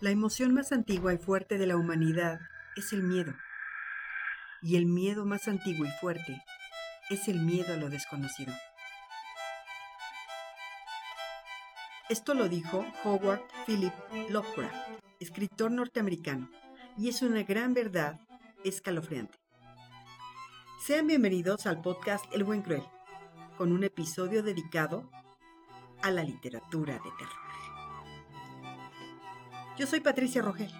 La emoción más antigua y fuerte de la humanidad es el miedo. Y el miedo más antiguo y fuerte es el miedo a lo desconocido. Esto lo dijo Howard Philip Lovecraft, escritor norteamericano, y es una gran verdad escalofriante. Sean bienvenidos al podcast El Buen Cruel, con un episodio dedicado a la literatura de terror. Yo soy Patricia Rogel.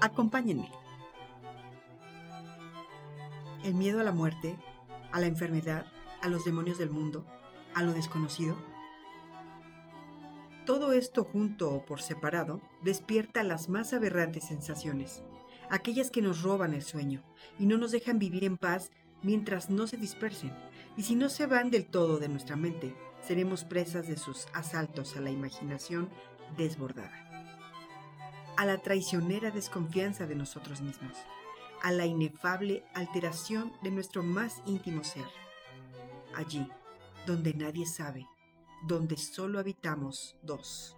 Acompáñenme. El miedo a la muerte, a la enfermedad, a los demonios del mundo, a lo desconocido. Todo esto junto o por separado despierta las más aberrantes sensaciones, aquellas que nos roban el sueño y no nos dejan vivir en paz mientras no se dispersen. Y si no se van del todo de nuestra mente, seremos presas de sus asaltos a la imaginación desbordada a la traicionera desconfianza de nosotros mismos, a la inefable alteración de nuestro más íntimo ser. Allí, donde nadie sabe, donde solo habitamos dos,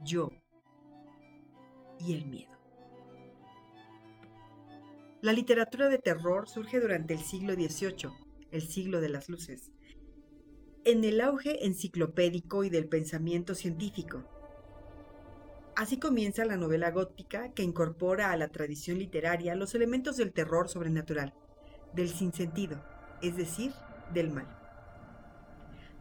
yo y el miedo. La literatura de terror surge durante el siglo XVIII, el siglo de las luces, en el auge enciclopédico y del pensamiento científico, Así comienza la novela gótica que incorpora a la tradición literaria los elementos del terror sobrenatural, del sinsentido, es decir, del mal.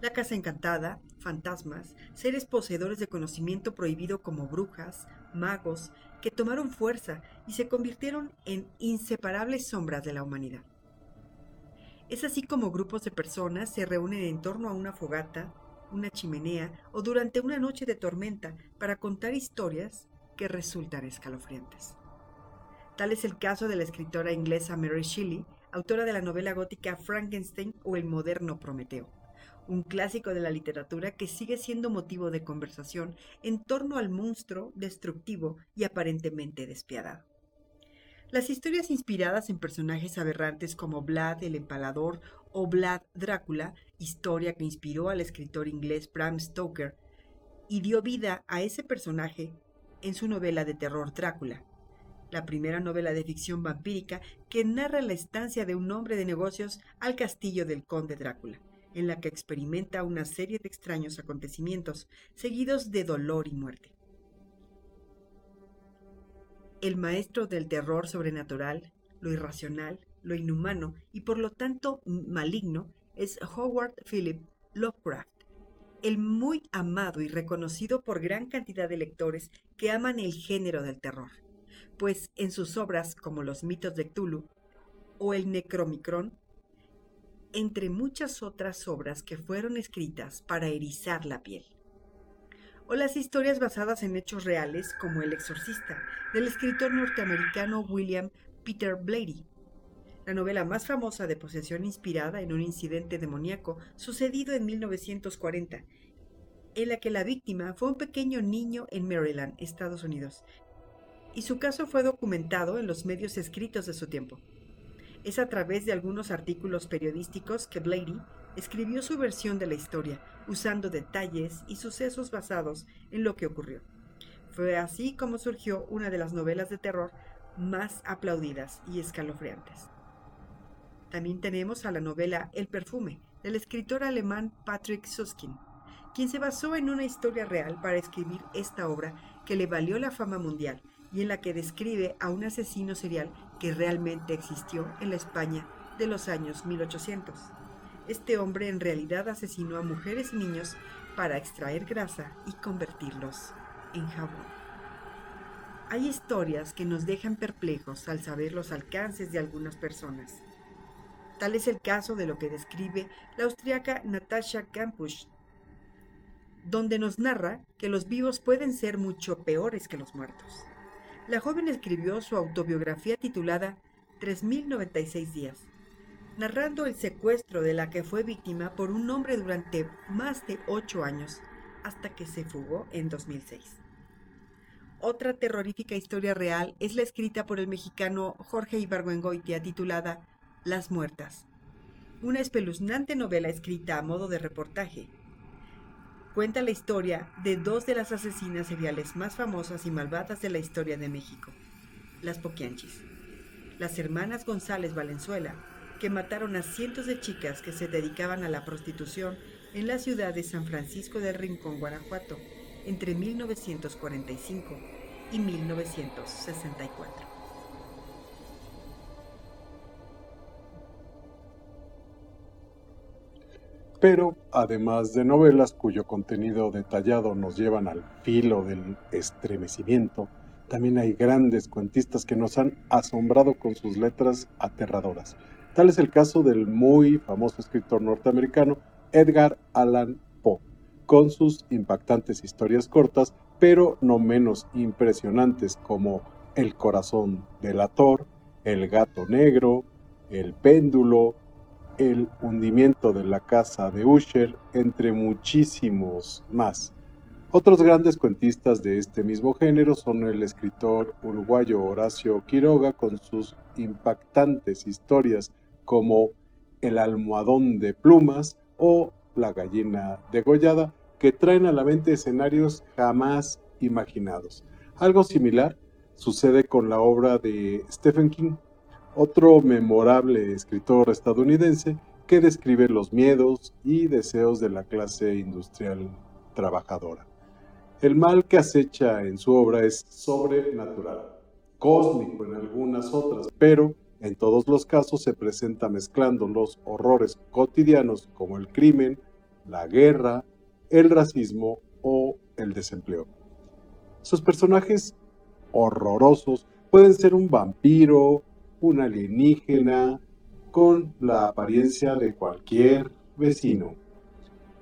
La casa encantada, fantasmas, seres poseedores de conocimiento prohibido como brujas, magos, que tomaron fuerza y se convirtieron en inseparables sombras de la humanidad. Es así como grupos de personas se reúnen en torno a una fogata, una chimenea o durante una noche de tormenta para contar historias que resultan escalofriantes. Tal es el caso de la escritora inglesa Mary Shelley, autora de la novela gótica Frankenstein o El moderno Prometeo, un clásico de la literatura que sigue siendo motivo de conversación en torno al monstruo destructivo y aparentemente despiadado. Las historias inspiradas en personajes aberrantes como Vlad el Empalador o Vlad Drácula, historia que inspiró al escritor inglés Bram Stoker y dio vida a ese personaje en su novela de terror Drácula, la primera novela de ficción vampírica que narra la estancia de un hombre de negocios al castillo del conde Drácula, en la que experimenta una serie de extraños acontecimientos seguidos de dolor y muerte. El maestro del terror sobrenatural, lo irracional, lo inhumano y por lo tanto maligno es Howard Philip Lovecraft, el muy amado y reconocido por gran cantidad de lectores que aman el género del terror, pues en sus obras como Los mitos de Cthulhu o El Necromicron, entre muchas otras obras que fueron escritas para erizar la piel o las historias basadas en hechos reales como El Exorcista, del escritor norteamericano William Peter Blatty. La novela más famosa de posesión inspirada en un incidente demoníaco sucedido en 1940, en la que la víctima fue un pequeño niño en Maryland, Estados Unidos, y su caso fue documentado en los medios escritos de su tiempo. Es a través de algunos artículos periodísticos que Blatty escribió su versión de la historia, usando detalles y sucesos basados en lo que ocurrió. Fue así como surgió una de las novelas de terror más aplaudidas y escalofriantes. También tenemos a la novela El perfume, del escritor alemán Patrick Susskind, quien se basó en una historia real para escribir esta obra que le valió la fama mundial y en la que describe a un asesino serial que realmente existió en la España de los años 1800. Este hombre en realidad asesinó a mujeres y niños para extraer grasa y convertirlos en jabón. Hay historias que nos dejan perplejos al saber los alcances de algunas personas. Tal es el caso de lo que describe la austriaca Natasha Kampusch, donde nos narra que los vivos pueden ser mucho peores que los muertos. La joven escribió su autobiografía titulada 3096 días, narrando el secuestro de la que fue víctima por un hombre durante más de ocho años, hasta que se fugó en 2006. Otra terrorífica historia real es la escrita por el mexicano Jorge Ibargüengoitia titulada Las Muertas, una espeluznante novela escrita a modo de reportaje. cuenta la historia de dos de las asesinas seriales más famosas y malvadas de la historia de México, las Poquianchis, las hermanas González Valenzuela, que mataron a cientos de chicas que se dedicaban a la prostitución en la ciudad de San Francisco del Rincón, Guanajuato, entre 1945 y 1964. pero además de novelas cuyo contenido detallado nos llevan al filo del estremecimiento, también hay grandes cuentistas que nos han asombrado con sus letras aterradoras. Tal es el caso del muy famoso escritor norteamericano Edgar Allan Poe, con sus impactantes historias cortas, pero no menos impresionantes como El corazón del ator, El gato negro, El péndulo, el hundimiento de la casa de Usher, entre muchísimos más. Otros grandes cuentistas de este mismo género son el escritor uruguayo Horacio Quiroga con sus impactantes historias como El almohadón de plumas o La gallina degollada, que traen a la mente escenarios jamás imaginados. Algo similar sucede con la obra de Stephen King, otro memorable escritor estadounidense que describe los miedos y deseos de la clase industrial trabajadora. El mal que acecha en su obra es sobrenatural, cósmico en algunas otras, pero en todos los casos se presenta mezclando los horrores cotidianos como el crimen, la guerra, el racismo o el desempleo. Sus personajes horrorosos pueden ser un vampiro, un alienígena con la apariencia de cualquier vecino.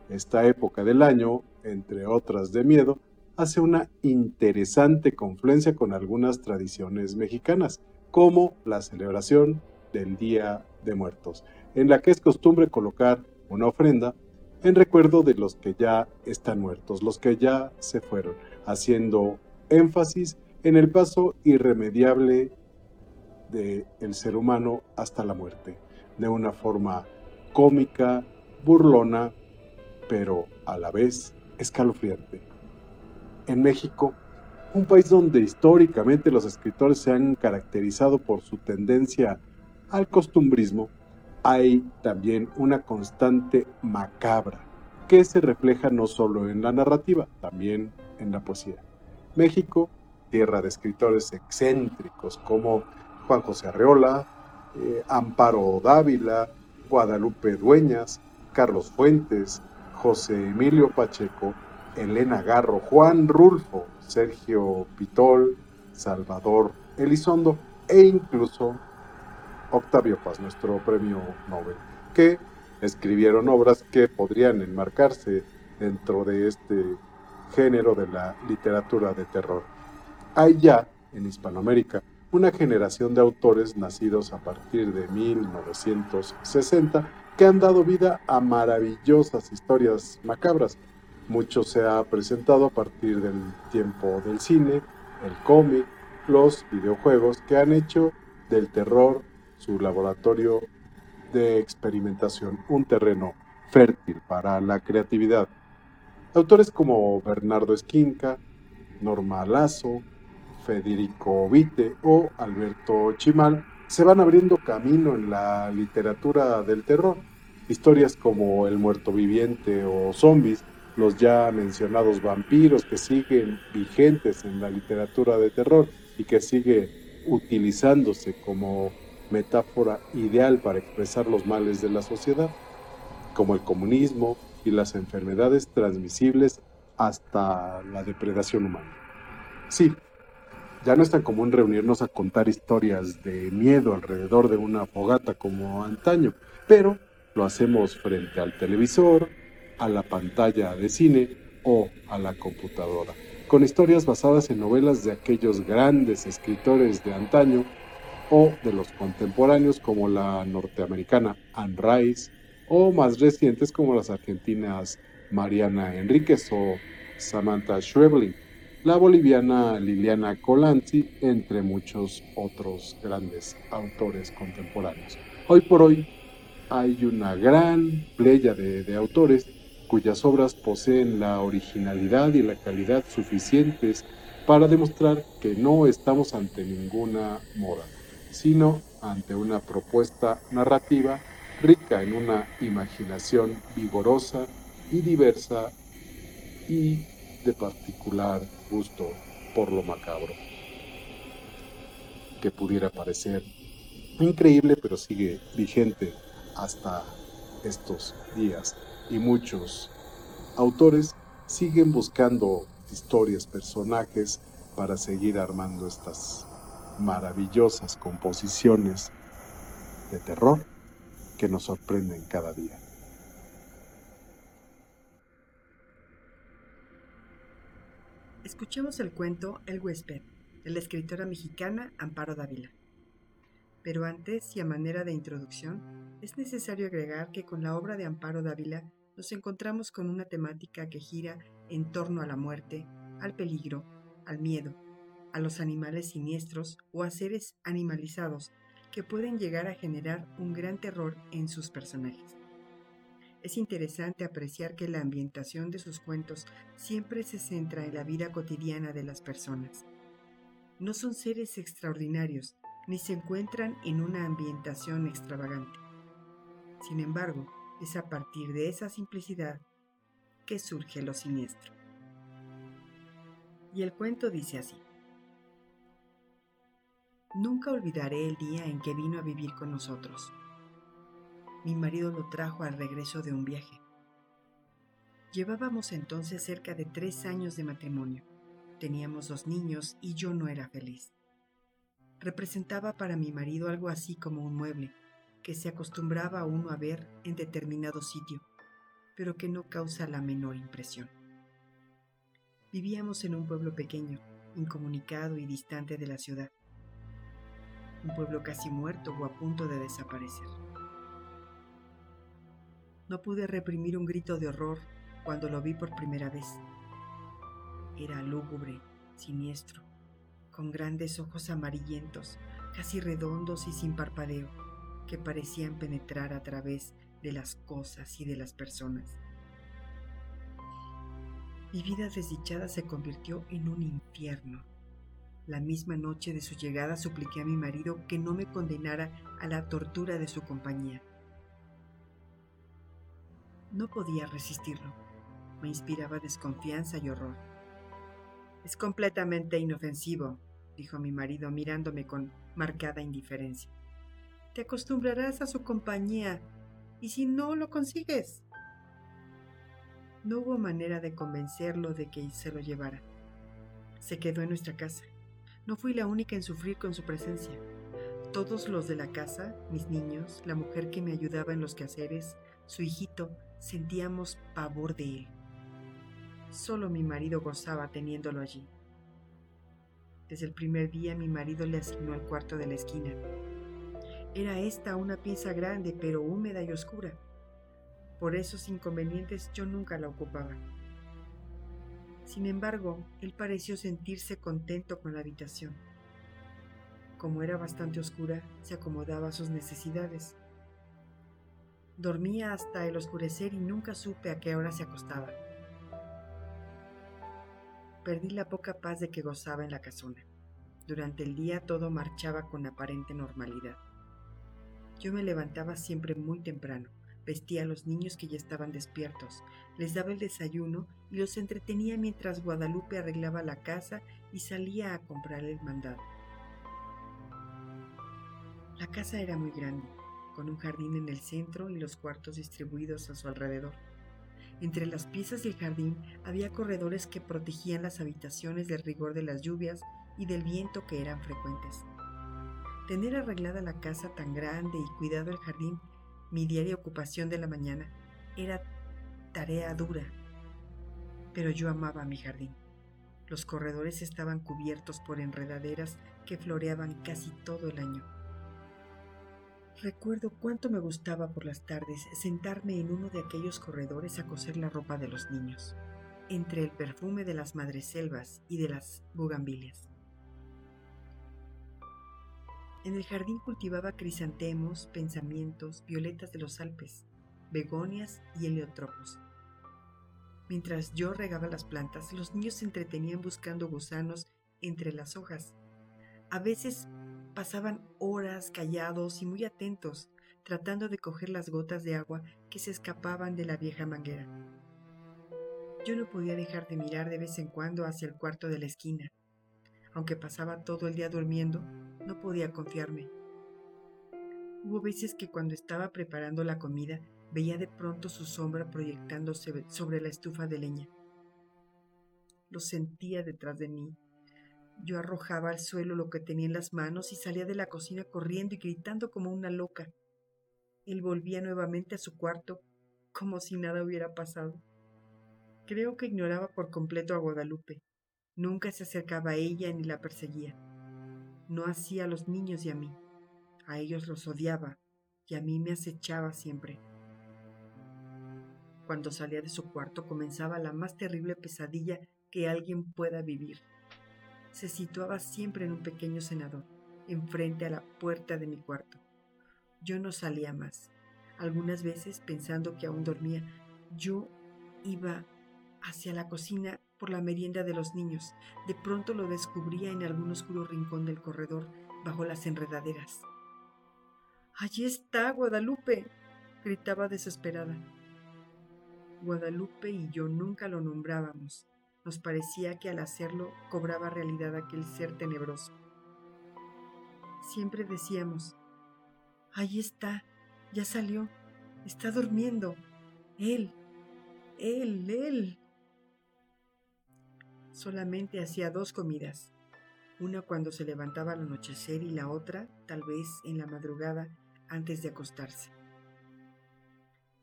Esta época del año, entre otras de miedo, hace una interesante confluencia con algunas tradiciones mexicanas, como la celebración del Día de Muertos, en la que es costumbre colocar una ofrenda en recuerdo de los que ya están muertos, los que ya se fueron, haciendo énfasis en el paso irremediable del ser humano hasta la muerte, de una forma cómica, burlona, pero a la vez escalofriante. En México, un país donde históricamente los escritores se han caracterizado por su tendencia al costumbrismo, hay también una constante macabra que se refleja no solo en la narrativa, también en la poesía. México, tierra de escritores excéntricos como Juan José Arreola, eh, Amparo Dávila, Guadalupe Dueñas, Carlos Fuentes, José Emilio Pacheco, Elena Garro, Juan Rulfo, Sergio Pitol, Salvador Elizondo e incluso Octavio Paz, nuestro premio Nobel, que escribieron obras que podrían enmarcarse dentro de este género de la literatura de terror. Hay ya en Hispanoamérica una generación de autores nacidos a partir de 1960 que han dado vida a maravillosas historias macabras. Mucho se ha presentado a partir del tiempo del cine, el cómic, los videojuegos que han hecho del terror su laboratorio de experimentación, un terreno fértil para la creatividad. Autores como Bernardo Esquinca, Norma Lazo, Federico Vite o Alberto Chimal se van abriendo camino en la literatura del terror. Historias como El muerto viviente o Zombies, los ya mencionados vampiros que siguen vigentes en la literatura de terror y que sigue utilizándose como metáfora ideal para expresar los males de la sociedad, como el comunismo y las enfermedades transmisibles hasta la depredación humana. Sí, ya no es tan común reunirnos a contar historias de miedo alrededor de una fogata como antaño, pero lo hacemos frente al televisor, a la pantalla de cine o a la computadora, con historias basadas en novelas de aquellos grandes escritores de antaño o de los contemporáneos como la norteamericana Anne Rice o más recientes como las argentinas Mariana Enríquez o Samantha Schweblin la boliviana Liliana Colanzi, entre muchos otros grandes autores contemporáneos. Hoy por hoy hay una gran playa de, autores cuyas obras poseen la originalidad y la calidad suficientes para demostrar que no estamos ante ninguna moda, sino ante una propuesta narrativa rica en una imaginación vigorosa y diversa y de particular gusto por lo macabro, que pudiera parecer increíble pero sigue vigente hasta estos días y muchos autores siguen buscando historias, personajes para seguir armando estas maravillosas composiciones de terror que nos sorprenden cada día. Escuchemos el cuento El huésped de la escritora mexicana Amparo Dávila. Pero antes y a manera de introducción, es necesario agregar que con la obra de Amparo Dávila nos encontramos con una temática que gira en torno a la muerte, al peligro, al miedo, a los animales siniestros o a seres animalizados que pueden llegar a generar un gran terror en sus personajes. Es interesante apreciar que la ambientación de sus cuentos siempre se centra en la vida cotidiana de las personas. No son seres extraordinarios, ni se encuentran en una ambientación extravagante. Sin embargo, es a partir de esa simplicidad que surge lo siniestro. Y el cuento dice así. Nunca olvidaré el día en que vino a vivir con nosotros. Mi marido lo trajo al regreso de un viaje. Llevábamos entonces cerca de tres años de matrimonio. Teníamos dos niños y yo no era feliz representaba para mi marido algo así como un mueble que se acostumbraba uno a ver en determinado sitio, pero que no causa la menor impresión. Vivíamos en un pueblo pequeño, incomunicado y distante de la ciudad, un pueblo casi muerto o a punto de desaparecer. No pude reprimir un grito de horror cuando lo vi por primera vez. Era lúgubre, siniestro, con grandes ojos amarillentos, casi redondos y sin parpadeo, que parecían penetrar a través de las cosas y de las personas. Mi vida desdichada se convirtió en un infierno. La misma noche de su llegada supliqué a mi marido que no me condenara a la tortura de su compañía. No podía resistirlo. Me inspiraba desconfianza y horror. Es completamente inofensivo, dijo mi marido mirándome con marcada indiferencia. Te acostumbrarás a su compañía y si no lo consigues. No hubo manera de convencerlo de que se lo llevara. Se quedó en nuestra casa. No fui la única en sufrir con su presencia. Todos los de la casa, mis niños, la mujer que me ayudaba en los quehaceres, su hijito, sentíamos pavor de él. Solo mi marido gozaba teniéndolo allí. Desde el primer día mi marido le asignó el cuarto de la esquina. Era esta una pieza grande pero húmeda y oscura. Por esos inconvenientes yo nunca la ocupaba. Sin embargo, él pareció sentirse contento con la habitación. Como era bastante oscura, se acomodaba a sus necesidades. Dormía hasta el oscurecer y nunca supe a qué hora se acostaba perdí la poca paz de que gozaba en la casona. Durante el día todo marchaba con aparente normalidad. Yo me levantaba siempre muy temprano, vestía a los niños que ya estaban despiertos, les daba el desayuno y los entretenía mientras Guadalupe arreglaba la casa y salía a comprar el mandado. La casa era muy grande, con un jardín en el centro y los cuartos distribuidos a su alrededor. Entre las piezas y el jardín había corredores que protegían las habitaciones del rigor de las lluvias y del viento que eran frecuentes. Tener arreglada la casa tan grande y cuidado el jardín, mi diaria ocupación de la mañana, era tarea dura. Pero yo amaba mi jardín. Los corredores estaban cubiertos por enredaderas que floreaban casi todo el año. Recuerdo cuánto me gustaba por las tardes sentarme en uno de aquellos corredores a coser la ropa de los niños, entre el perfume de las madreselvas y de las bugambilias. En el jardín cultivaba crisantemos, pensamientos, violetas de los Alpes, begonias y heliotropos. Mientras yo regaba las plantas, los niños se entretenían buscando gusanos entre las hojas. A veces pasaban horas callados y muy atentos, tratando de coger las gotas de agua que se escapaban de la vieja manguera. Yo no podía dejar de mirar de vez en cuando hacia el cuarto de la esquina. Aunque pasaba todo el día durmiendo, no podía confiarme. Hubo veces que cuando estaba preparando la comida veía de pronto su sombra proyectándose sobre la estufa de leña. Lo sentía detrás de mí. Yo arrojaba al suelo lo que tenía en las manos y salía de la cocina corriendo y gritando como una loca. Él volvía nuevamente a su cuarto como si nada hubiera pasado. Creo que ignoraba por completo a Guadalupe. Nunca se acercaba a ella ni la perseguía. No hacía a los niños y a mí. A ellos los odiaba y a mí me acechaba siempre. Cuando salía de su cuarto comenzaba la más terrible pesadilla que alguien pueda vivir. Se situaba siempre en un pequeño cenador, enfrente a la puerta de mi cuarto. Yo no salía más. Algunas veces, pensando que aún dormía, yo iba hacia la cocina por la merienda de los niños. De pronto lo descubría en algún oscuro rincón del corredor, bajo las enredaderas. Allí está, Guadalupe, gritaba desesperada. Guadalupe y yo nunca lo nombrábamos. Nos parecía que al hacerlo cobraba realidad aquel ser tenebroso. Siempre decíamos, Allí está, ya salió, está durmiendo. Él, él, él. Solamente hacía dos comidas, una cuando se levantaba al anochecer y la otra, tal vez en la madrugada, antes de acostarse.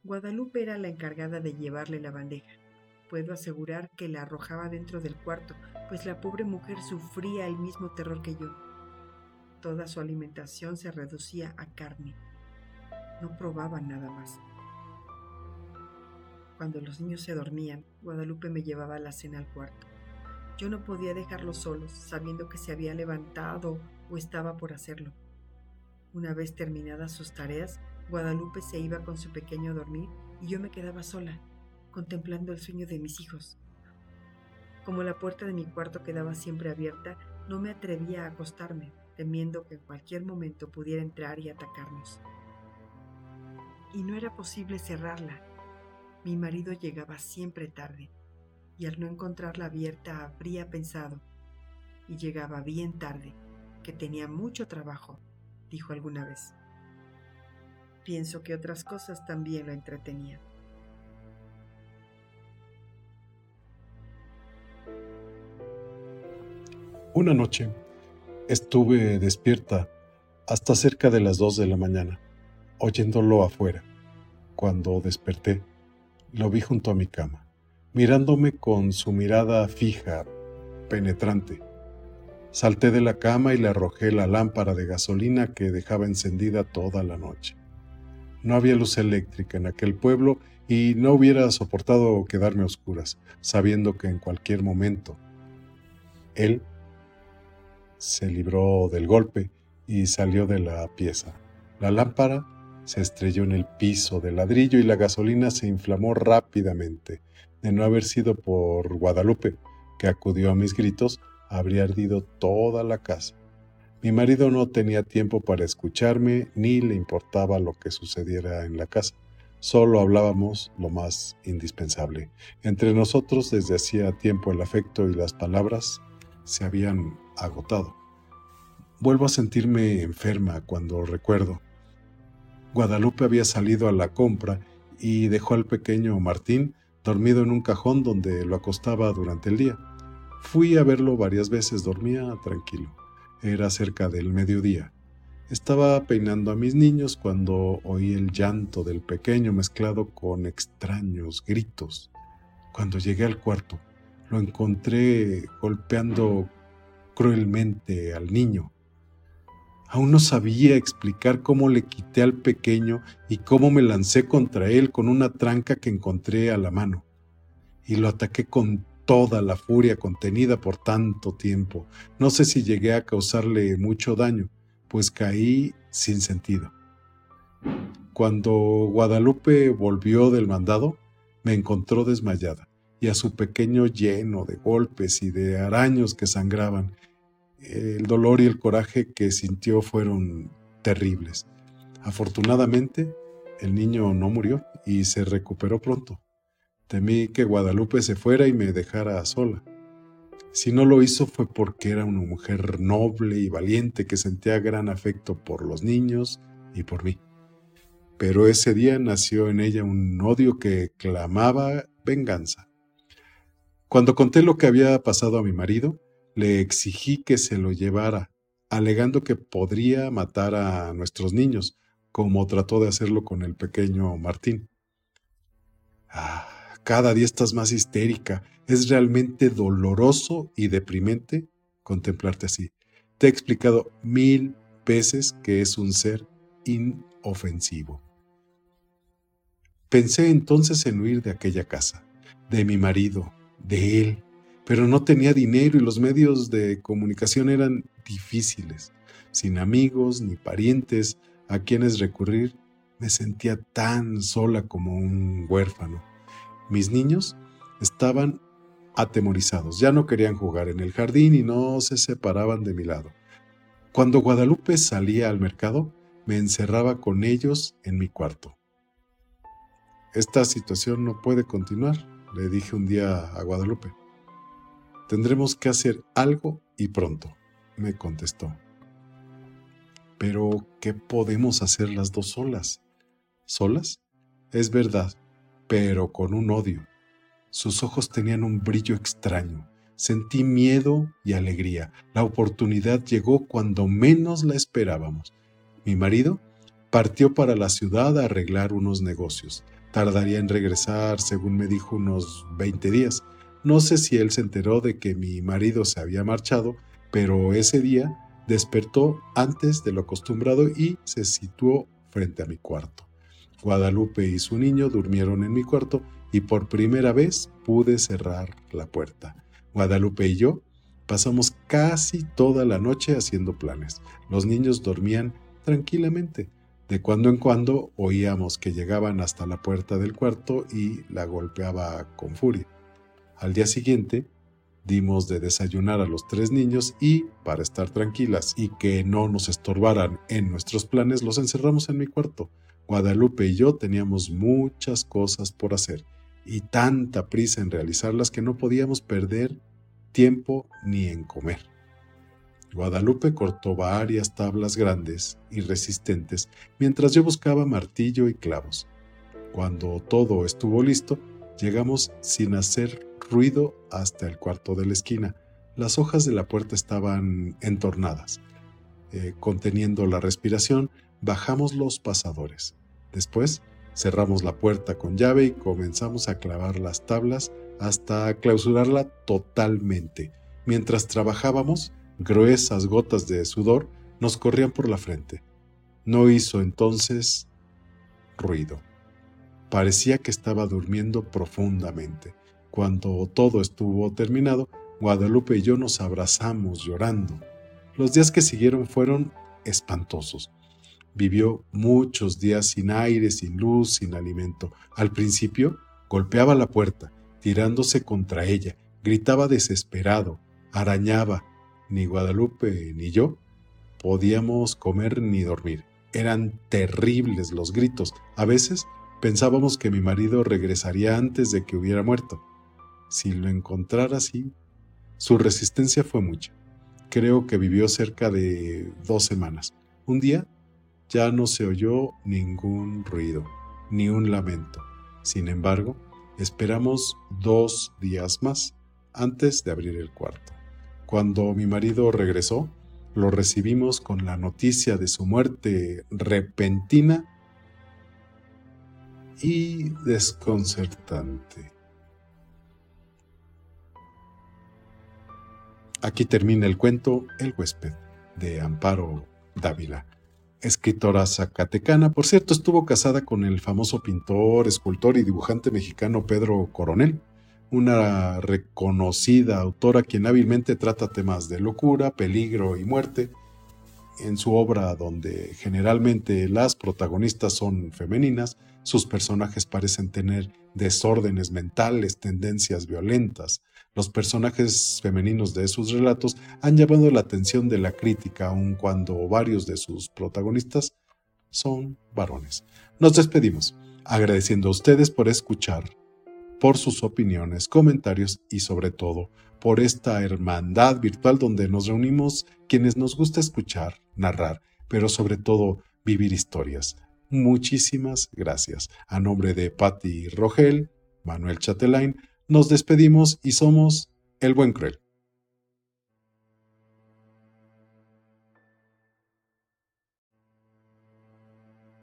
Guadalupe era la encargada de llevarle la bandeja. Puedo asegurar que la arrojaba dentro del cuarto, pues la pobre mujer sufría el mismo terror que yo. Toda su alimentación se reducía a carne. No probaba nada más. Cuando los niños se dormían, Guadalupe me llevaba la cena al cuarto. Yo no podía dejarlos solos, sabiendo que se había levantado o estaba por hacerlo. Una vez terminadas sus tareas, Guadalupe se iba con su pequeño a dormir y yo me quedaba sola, contemplando el sueño de mis hijos. Como la puerta de mi cuarto quedaba siempre abierta, no me atrevía a acostarme, temiendo que en cualquier momento pudiera entrar y atacarnos. Y no era posible cerrarla. Mi marido llegaba siempre tarde, y al no encontrarla abierta habría pensado, y llegaba bien tarde, que tenía mucho trabajo, dijo alguna vez. Pienso que otras cosas también lo entretenían. Una noche, Estuve despierta hasta cerca de las dos de la mañana, oyéndolo afuera. Cuando desperté, lo vi junto a mi cama, mirándome con su mirada fija, penetrante. Salté de la cama y le arrojé la lámpara de gasolina que dejaba encendida toda la noche. No había luz eléctrica en aquel pueblo y no hubiera soportado quedarme a oscuras, sabiendo que en cualquier momento él se libró del golpe y salió de la pieza. La lámpara se estrelló en el piso de ladrillo y la gasolina se inflamó rápidamente. De no haber sido por Guadalupe, que acudió a mis gritos, habría ardido toda la casa. Mi marido no tenía tiempo para escucharme ni le importaba lo que sucediera en la casa. Solo hablábamos lo más indispensable. Entre nosotros desde hacía tiempo el afecto y las palabras se habían agotado. Vuelvo a sentirme enferma cuando recuerdo. Guadalupe había salido a la compra y dejó al pequeño Martín dormido en un cajón donde lo acostaba durante el día. Fui a verlo varias veces, dormía tranquilo. Era cerca del mediodía. Estaba peinando a mis niños cuando oí el llanto del pequeño mezclado con extraños gritos. Cuando llegué al cuarto, lo encontré golpeando cruelmente al niño. Aún no sabía explicar cómo le quité al pequeño y cómo me lancé contra él con una tranca que encontré a la mano. Y lo ataqué con toda la furia contenida por tanto tiempo. No sé si llegué a causarle mucho daño, pues caí sin sentido. Cuando Guadalupe volvió del mandado, me encontró desmayada y a su pequeño lleno de golpes y de araños que sangraban. El dolor y el coraje que sintió fueron terribles. Afortunadamente, el niño no murió y se recuperó pronto. Temí que Guadalupe se fuera y me dejara sola. Si no lo hizo fue porque era una mujer noble y valiente que sentía gran afecto por los niños y por mí. Pero ese día nació en ella un odio que clamaba venganza. Cuando conté lo que había pasado a mi marido, le exigí que se lo llevara, alegando que podría matar a nuestros niños, como trató de hacerlo con el pequeño Martín. Ah, cada día estás más histérica. Es realmente doloroso y deprimente contemplarte así. Te he explicado mil veces que es un ser inofensivo. Pensé entonces en huir de aquella casa, de mi marido, de él, pero no tenía dinero y los medios de comunicación eran difíciles. Sin amigos ni parientes a quienes recurrir, me sentía tan sola como un huérfano. Mis niños estaban atemorizados, ya no querían jugar en el jardín y no se separaban de mi lado. Cuando Guadalupe salía al mercado, me encerraba con ellos en mi cuarto. Esta situación no puede continuar, le dije un día a Guadalupe. Tendremos que hacer algo y pronto, me contestó. Pero, ¿qué podemos hacer las dos solas? ¿Solas? Es verdad, pero con un odio. Sus ojos tenían un brillo extraño. Sentí miedo y alegría. La oportunidad llegó cuando menos la esperábamos. Mi marido partió para la ciudad a arreglar unos negocios. Tardaría en regresar, según me dijo, unos 20 días. No sé si él se enteró de que mi marido se había marchado, pero ese día despertó antes de lo acostumbrado y se situó frente a mi cuarto. Guadalupe y su niño durmieron en mi cuarto y por primera vez pude cerrar la puerta. Guadalupe y yo pasamos casi toda la noche haciendo planes. Los niños dormían tranquilamente. De cuando en cuando oíamos que llegaban hasta la puerta del cuarto y la golpeaba con furia. Al día siguiente, dimos de desayunar a los tres niños y, para estar tranquilas y que no nos estorbaran en nuestros planes, los encerramos en mi cuarto. Guadalupe y yo teníamos muchas cosas por hacer y tanta prisa en realizarlas que no podíamos perder tiempo ni en comer. Guadalupe cortó varias tablas grandes y resistentes mientras yo buscaba martillo y clavos. Cuando todo estuvo listo, llegamos sin hacer ruido hasta el cuarto de la esquina. Las hojas de la puerta estaban entornadas. Eh, conteniendo la respiración, bajamos los pasadores. Después cerramos la puerta con llave y comenzamos a clavar las tablas hasta clausurarla totalmente. Mientras trabajábamos, gruesas gotas de sudor nos corrían por la frente. No hizo entonces ruido. Parecía que estaba durmiendo profundamente. Cuando todo estuvo terminado, Guadalupe y yo nos abrazamos llorando. Los días que siguieron fueron espantosos. Vivió muchos días sin aire, sin luz, sin alimento. Al principio golpeaba la puerta, tirándose contra ella, gritaba desesperado, arañaba. Ni Guadalupe ni yo podíamos comer ni dormir. Eran terribles los gritos. A veces pensábamos que mi marido regresaría antes de que hubiera muerto. Si lo encontrara así, su resistencia fue mucha. Creo que vivió cerca de dos semanas. Un día ya no se oyó ningún ruido, ni un lamento. Sin embargo, esperamos dos días más antes de abrir el cuarto. Cuando mi marido regresó, lo recibimos con la noticia de su muerte repentina y desconcertante. Aquí termina el cuento El huésped de Amparo Dávila escritora zacatecana. Por cierto, estuvo casada con el famoso pintor, escultor y dibujante mexicano Pedro Coronel, una reconocida autora quien hábilmente trata temas de locura, peligro y muerte. En su obra, donde generalmente las protagonistas son femeninas, Sus personajes parecen tener desórdenes mentales, tendencias violentas. Los personajes femeninos de sus relatos han llamado la atención de la crítica, aun cuando varios de sus protagonistas son varones. Nos despedimos, agradeciendo a ustedes por escuchar, por sus opiniones, comentarios y sobre todo por esta hermandad virtual donde nos reunimos quienes nos gusta escuchar, narrar, pero sobre todo vivir historias. Muchísimas gracias. A nombre de Patti Rogel, Manuel Chatelain, nos despedimos y somos El Buen Cruel.